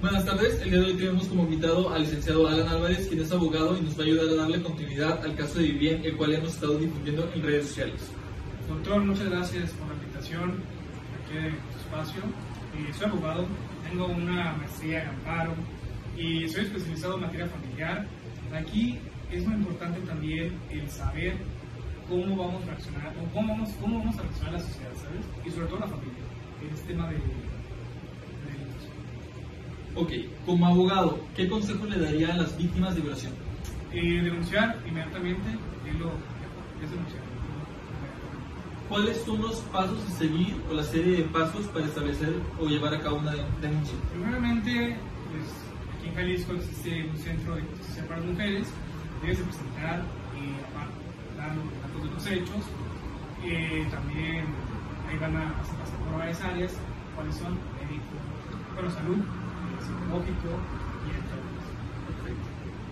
Buenas tardes, el día de hoy tenemos como invitado al licenciado Alan Álvarez, quien es abogado y nos va a ayudar a darle continuidad al caso de Vivien, el cual hemos estado difundiendo en redes sociales. Doctor, muchas gracias por la invitación aquí en tu espacio. Eh, soy abogado, tengo una maestría en amparo y soy especializado en materia familiar. Aquí es muy importante también el saber cómo vamos a reaccionar, o cómo vamos, cómo vamos a reaccionar la sociedad, ¿sabes? Y sobre todo la familia, en este tema de, de. Ok, como abogado, ¿qué consejo le daría a las víctimas de violación? Eh, denunciar inmediatamente es lo es denunciar. ¿Cuáles son los pasos a seguir o la serie de pasos para establecer o llevar a cabo una de- denuncia? Primeramente, pues aquí en Jalisco existe un centro de justicia para las mujeres. Debes de presentar eh, aparte, dar los datos de los hechos. Eh, también ahí van a por varias áreas, cuáles son médico, bueno, salud, y.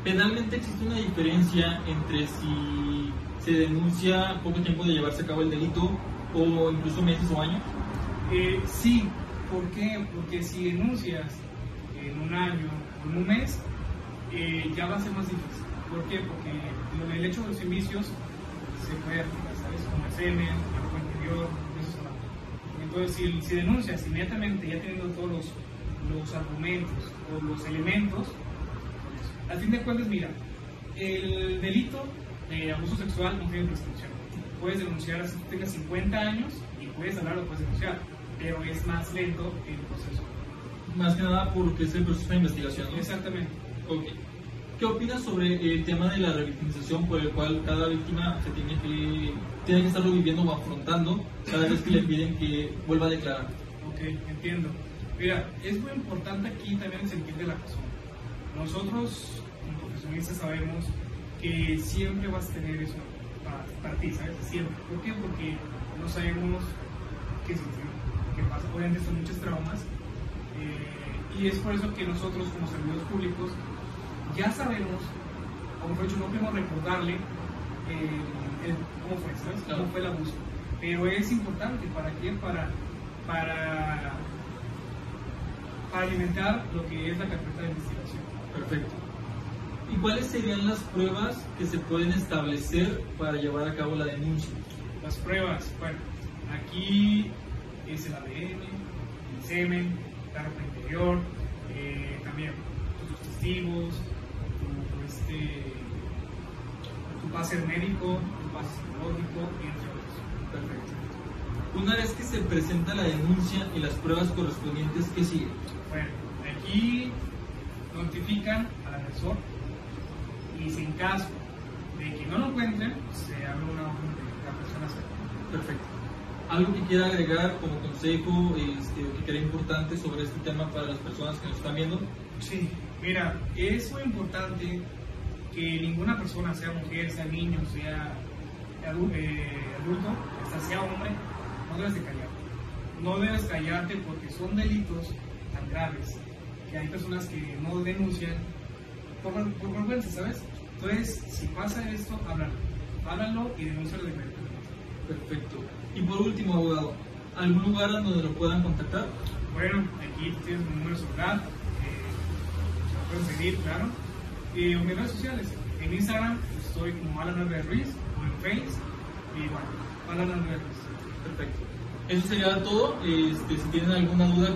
Penalmente existe una diferencia entre si se denuncia poco tiempo de llevarse a cabo el delito o incluso meses o años. Eh, sí, ¿por qué? Porque si denuncias en un año o en un mes, eh, ya va a ser más difícil. ¿Por qué? Porque del hecho de los indicios se puede ¿sabes? Como el semen, el cuerpo interior, eso se va. Entonces, si, si denuncias inmediatamente, ya teniendo todos los argumentos o los elementos, al fin de cuentas, mira, el delito de abuso sexual no tiene prescripción. Puedes denunciar así que tengas 50 años y puedes hablar o puedes denunciar, pero es más lento el proceso. Más que nada porque es el proceso de investigación. ¿no? Exactamente. Ok. ¿Qué opinas sobre el tema de la revictimización por el cual cada víctima se tiene que, tiene que estarlo viviendo o afrontando cada vez que le piden que vuelva a declarar? Ok, entiendo. Mira, es muy importante aquí también el sentir de la persona. Nosotros, como profesionistas, sabemos que siempre vas a tener eso para, para ti, ¿sabes? Siempre. ¿Por qué? Porque no sabemos qué sentir, qué pasa. Obviamente son muchos traumas. eh, y es por eso que nosotros, como servidores públicos, ya sabemos, o mejor dicho, no podemos recordarle eh, el- cómo fue, ¿sabes? Claro. Cómo fue el abuso. Pero es importante, ¿para qué? Para, para, para alimentar lo que es la carpeta de investigación. Perfecto. ¿Y cuáles serían las pruebas que se pueden establecer para llevar a cabo la denuncia? Las pruebas, bueno, aquí es el ADN, el semen, la ropa interior, eh, también tus testigos, tu, este, tu pase médico, tu pase psicológico, entre otros. Perfecto. Una vez que se presenta la denuncia y las pruebas correspondientes, ¿qué sigue? Bueno, aquí notifican al agresor y si en caso de que no lo encuentren, se abre una orden de captación a hacer. Perfecto. ¿Algo que quiera agregar como consejo este, que crea importante sobre este tema para las personas que nos están viendo? Sí, mira, es muy importante que ninguna persona, sea mujer, sea niño, sea eh, adulto, sea hombre, no debes de callar. No debes callarte porque son delitos tan graves que hay personas que no denuncian por, por vergüenza, ¿sabes? Entonces, si pasa esto, háblalo. Háblalo y denúncialo de inmediato. Perfecto. Y por último, abogado, ¿algún lugar donde lo puedan contactar? Bueno, aquí tienes mi número de celular, eh, se lo pueden seguir, claro. Y en mis redes sociales, en Instagram estoy como Alan Ruiz, o en Face, bueno, Alan Álvarez Ruiz. Perfecto. Eso sería todo. Este, si tienen alguna duda,